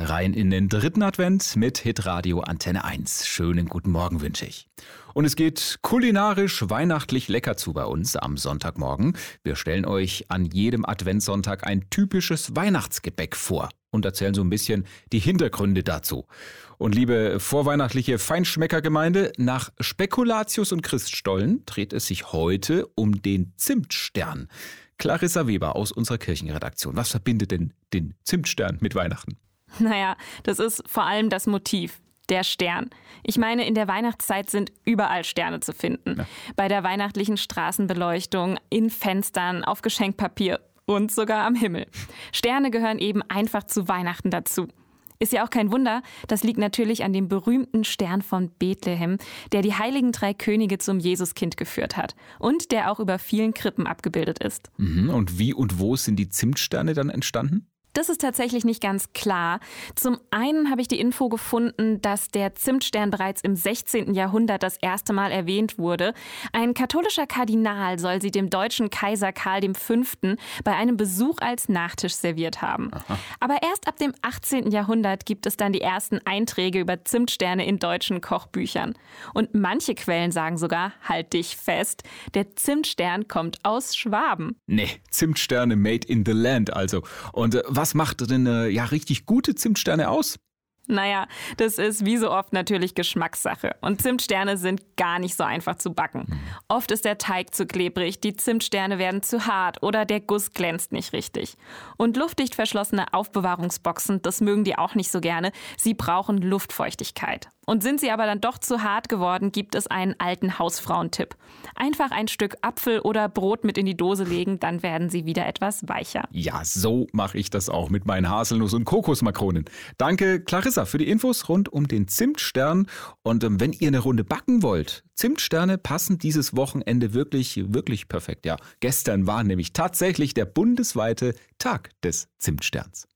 Rein in den dritten Advent mit Hitradio Antenne 1. Schönen guten Morgen wünsche ich. Und es geht kulinarisch weihnachtlich lecker zu bei uns am Sonntagmorgen. Wir stellen euch an jedem Adventssonntag ein typisches Weihnachtsgebäck vor und erzählen so ein bisschen die Hintergründe dazu. Und liebe vorweihnachtliche Feinschmeckergemeinde, nach Spekulatius und Christstollen dreht es sich heute um den Zimtstern. Clarissa Weber aus unserer Kirchenredaktion. Was verbindet denn den Zimtstern mit Weihnachten? Naja, das ist vor allem das Motiv. Der Stern. Ich meine, in der Weihnachtszeit sind überall Sterne zu finden. Ja. Bei der weihnachtlichen Straßenbeleuchtung, in Fenstern, auf Geschenkpapier und sogar am Himmel. Sterne gehören eben einfach zu Weihnachten dazu. Ist ja auch kein Wunder, das liegt natürlich an dem berühmten Stern von Bethlehem, der die heiligen drei Könige zum Jesuskind geführt hat und der auch über vielen Krippen abgebildet ist. Mhm. Und wie und wo sind die Zimtsterne dann entstanden? Das ist tatsächlich nicht ganz klar. Zum einen habe ich die Info gefunden, dass der Zimtstern bereits im 16. Jahrhundert das erste Mal erwähnt wurde. Ein katholischer Kardinal soll sie dem deutschen Kaiser Karl V. bei einem Besuch als Nachtisch serviert haben. Aha. Aber erst ab dem 18. Jahrhundert gibt es dann die ersten Einträge über Zimtsterne in deutschen Kochbüchern. Und manche Quellen sagen sogar, halt dich fest, der Zimtstern kommt aus Schwaben. Nee, Zimtsterne made in the land also. Und äh, was macht denn äh, ja richtig gute Zimtsterne aus? Naja, das ist wie so oft natürlich Geschmackssache. Und Zimtsterne sind gar nicht so einfach zu backen. Mhm. Oft ist der Teig zu klebrig, die Zimtsterne werden zu hart oder der Guss glänzt nicht richtig. Und luftdicht verschlossene Aufbewahrungsboxen, das mögen die auch nicht so gerne. Sie brauchen Luftfeuchtigkeit. Und sind sie aber dann doch zu hart geworden, gibt es einen alten Hausfrauentipp. Einfach ein Stück Apfel oder Brot mit in die Dose legen, dann werden sie wieder etwas weicher. Ja, so mache ich das auch mit meinen Haselnuss- und Kokosmakronen. Danke, Clarissa, für die Infos rund um den Zimtstern. Und ähm, wenn ihr eine Runde backen wollt, Zimtsterne passen dieses Wochenende wirklich, wirklich perfekt. Ja, gestern war nämlich tatsächlich der bundesweite Tag des Zimtsterns.